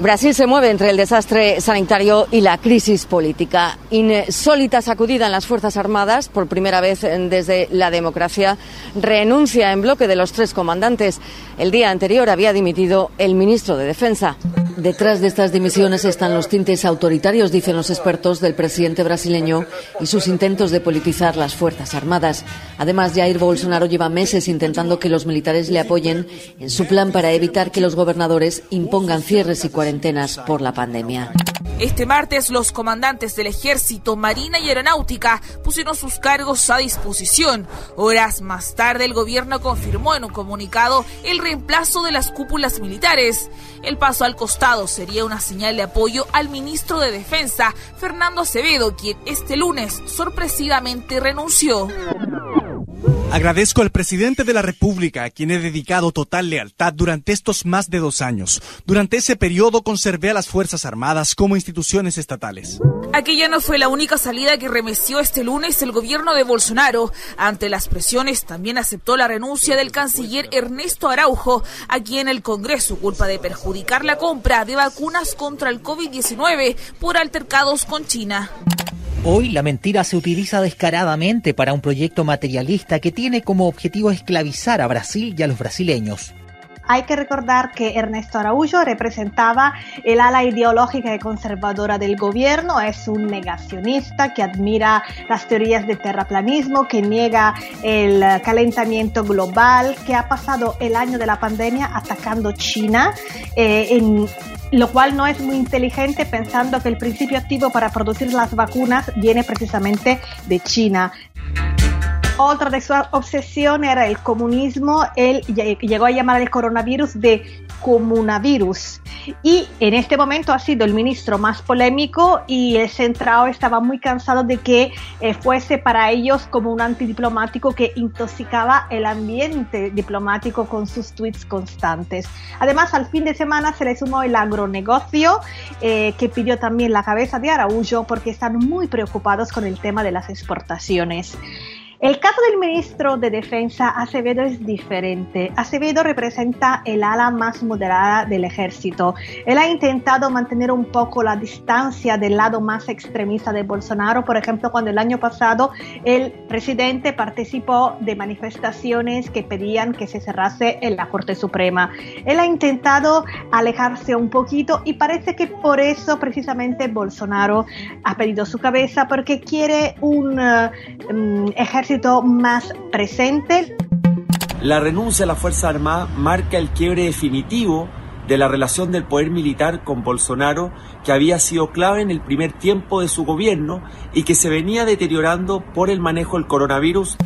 Brasil se mueve entre el desastre sanitario y la crisis política. Insólita sacudida en las Fuerzas Armadas, por primera vez desde la democracia, renuncia en bloque de los tres comandantes. El día anterior había dimitido el ministro de Defensa. Detrás de estas dimisiones están los tintes autoritarios, dicen los expertos, del presidente brasileño y sus intentos de politizar las Fuerzas Armadas. Además, Jair Bolsonaro lleva meses intentando que los militares le apoyen en su plan para evitar que los gobernadores impongan cierres y cuarentenas por la pandemia. Este martes los comandantes del ejército, marina y aeronáutica pusieron sus cargos a disposición. Horas más tarde el gobierno confirmó en un comunicado el reemplazo de las cúpulas militares. El paso al costado sería una señal de apoyo al ministro de Defensa, Fernando Acevedo, quien este lunes sorpresivamente renunció. Agradezco al presidente de la República, a quien he dedicado total lealtad durante estos más de dos años. Durante ese periodo conservé a las Fuerzas Armadas como instituciones estatales. Aquella no fue la única salida que remeció este lunes el gobierno de Bolsonaro. Ante las presiones también aceptó la renuncia del canciller Ernesto Araujo, a quien el Congreso culpa de perjudicar la compra de vacunas contra el COVID-19 por altercados con China. Hoy la mentira se utiliza descaradamente para un proyecto materialista que tiene como objetivo esclavizar a Brasil y a los brasileños. Hay que recordar que Ernesto Araújo representaba el ala ideológica y conservadora del gobierno, es un negacionista que admira las teorías de terraplanismo, que niega el calentamiento global, que ha pasado el año de la pandemia atacando China eh, en lo cual no es muy inteligente pensando que el principio activo para producir las vacunas viene precisamente de China. Otra de sus obsesiones era el comunismo. Él llegó a llamar al coronavirus de comunavirus. Y en este momento ha sido el ministro más polémico y el centrado estaba muy cansado de que eh, fuese para ellos como un antidiplomático que intoxicaba el ambiente diplomático con sus tweets constantes. Además, al fin de semana se le sumó el agronegocio eh, que pidió también la cabeza de Araújo porque están muy preocupados con el tema de las exportaciones. El caso del ministro de Defensa Acevedo es diferente. Acevedo representa el ala más moderada del ejército. Él ha intentado mantener un poco la distancia del lado más extremista de Bolsonaro. Por ejemplo, cuando el año pasado el presidente participó de manifestaciones que pedían que se cerrase en la Corte Suprema. Él ha intentado alejarse un poquito y parece que por eso precisamente Bolsonaro ha pedido su cabeza porque quiere un uh, ejército La renuncia a la Fuerza Armada marca el quiebre definitivo de la relación del poder militar con Bolsonaro, que había sido clave en el primer tiempo de su gobierno y que se venía deteriorando por el manejo del coronavirus.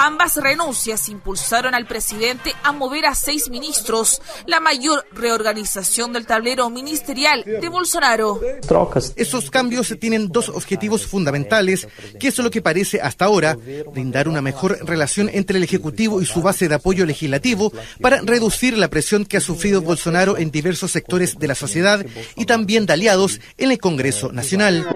Ambas renuncias impulsaron al presidente a mover a seis ministros, la mayor reorganización del tablero ministerial de Bolsonaro. Esos cambios tienen dos objetivos fundamentales, que es lo que parece hasta ahora, brindar una mejor relación entre el Ejecutivo y su base de apoyo legislativo para reducir la presión que ha sufrido Bolsonaro en diversos sectores de la sociedad y también de aliados en el Congreso Nacional.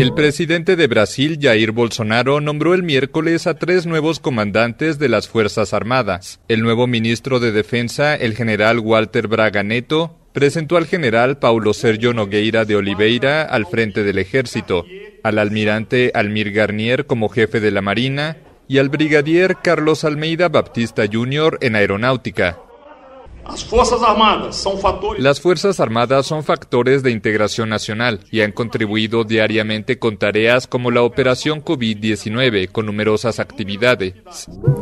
El presidente de Brasil, Jair Bolsonaro, nombró el miércoles a tres nuevos comandantes de las Fuerzas Armadas. El nuevo ministro de Defensa, el general Walter Braga Neto, presentó al general Paulo Sergio Nogueira de Oliveira al frente del ejército, al almirante Almir Garnier como jefe de la Marina y al brigadier Carlos Almeida Baptista Jr. en aeronáutica. Las Fuerzas Armadas son factores... Las Fuerzas Armadas son factores de integración nacional y han contribuido diariamente con tareas como la operación COVID-19 con numerosas actividades.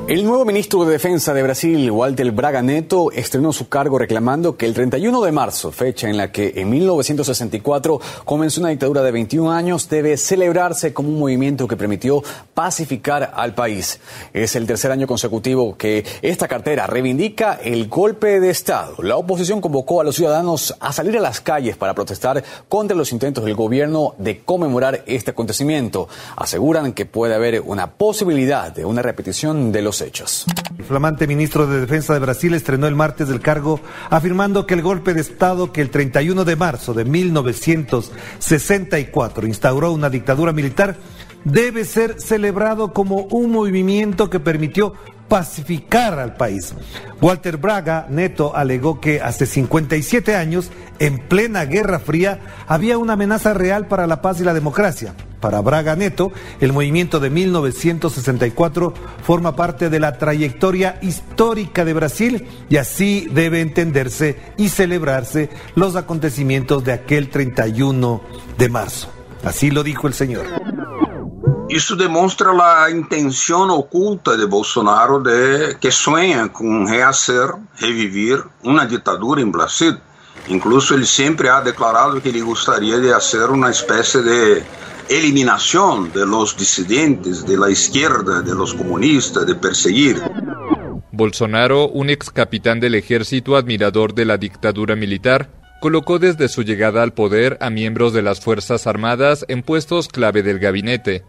El nuevo ministro de Defensa de Brasil, Walter Braga Neto, estrenó su cargo reclamando que el 31 de marzo, fecha en la que en 1964 comenzó una dictadura de 21 años, debe celebrarse como un movimiento que permitió pacificar al país. Es el tercer año consecutivo que esta cartera reivindica el golpe de Estado. La oposición convocó a los ciudadanos a salir a las calles para protestar contra los intentos del gobierno de conmemorar este acontecimiento. Aseguran que puede haber una posibilidad de una repetición de los hechos. El flamante ministro de Defensa de Brasil estrenó el martes del cargo afirmando que el golpe de Estado que el 31 de marzo de 1964 instauró una dictadura militar debe ser celebrado como un movimiento que permitió pacificar al país. Walter Braga Neto alegó que hace 57 años, en plena Guerra Fría, había una amenaza real para la paz y la democracia. Para Braga Neto, el movimiento de 1964 forma parte de la trayectoria histórica de Brasil y así debe entenderse y celebrarse los acontecimientos de aquel 31 de marzo. Así lo dijo el señor. Isso demonstra a intenção oculta de Bolsonaro de que sonha com rehacer, revivir uma ditadura em Brasil. Incluso ele sempre ha declarado que ele gostaria de fazer uma de eliminación de los disidentes, de la izquierda, de los comunistas, de perseguir. Bolsonaro, un ex capitán del ejército admirador de la dictadura militar, colocó desde su llegada al poder a miembros de las Fuerzas Armadas en puestos clave del gabinete.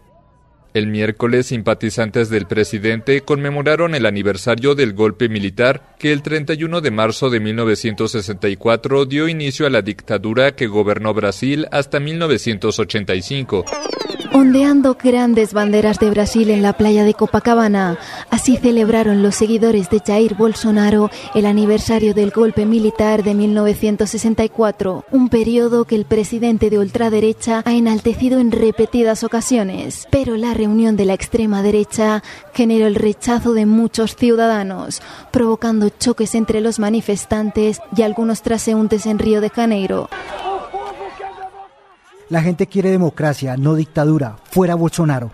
El miércoles, simpatizantes del presidente conmemoraron el aniversario del golpe militar que el 31 de marzo de 1964 dio inicio a la dictadura que gobernó Brasil hasta 1985 ondeando grandes banderas de Brasil en la playa de Copacabana. Así celebraron los seguidores de Jair Bolsonaro el aniversario del golpe militar de 1964, un periodo que el presidente de ultraderecha ha enaltecido en repetidas ocasiones. Pero la reunión de la extrema derecha generó el rechazo de muchos ciudadanos, provocando choques entre los manifestantes y algunos transeúntes en Río de Janeiro. La gente quiere democracia, no dictadura. Fuera Bolsonaro.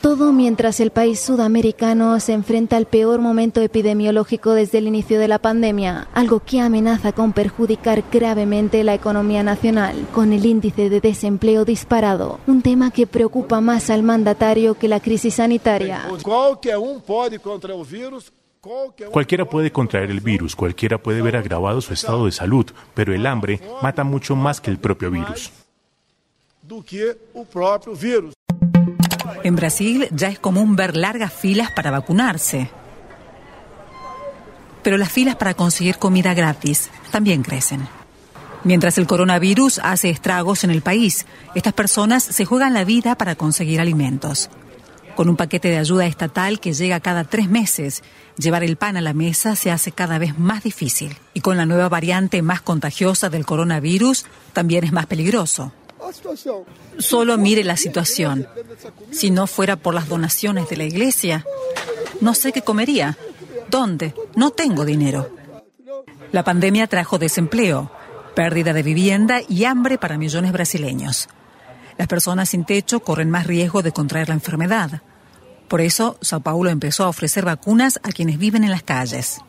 Todo mientras el país sudamericano se enfrenta al peor momento epidemiológico desde el inicio de la pandemia, algo que amenaza con perjudicar gravemente la economía nacional, con el índice de desempleo disparado, un tema que preocupa más al mandatario que la crisis sanitaria. Cualquiera puede contraer el virus, cualquiera puede ver agravado su estado de salud, pero el hambre mata mucho más que el propio virus. En Brasil ya es común ver largas filas para vacunarse. Pero las filas para conseguir comida gratis también crecen. Mientras el coronavirus hace estragos en el país, estas personas se juegan la vida para conseguir alimentos. Con un paquete de ayuda estatal que llega cada tres meses, llevar el pan a la mesa se hace cada vez más difícil. Y con la nueva variante más contagiosa del coronavirus, también es más peligroso. Solo mire la situación. Si no fuera por las donaciones de la iglesia, no sé qué comería. ¿Dónde? No tengo dinero. La pandemia trajo desempleo, pérdida de vivienda y hambre para millones brasileños. Las personas sin techo corren más riesgo de contraer la enfermedad. Por eso, Sao Paulo empezó a ofrecer vacunas a quienes viven en las calles.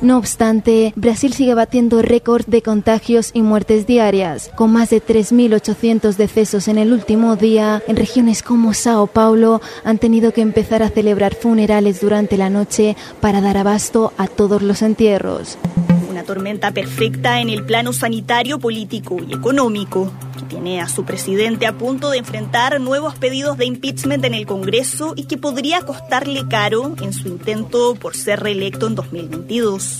No obstante, Brasil sigue batiendo récord de contagios y muertes diarias, con más de 3.800 decesos en el último día. En regiones como Sao Paulo han tenido que empezar a celebrar funerales durante la noche para dar abasto a todos los entierros. Una tormenta perfecta en el plano sanitario, político y económico tiene a su presidente a punto de enfrentar nuevos pedidos de impeachment en el Congreso y que podría costarle caro en su intento por ser reelecto en 2022.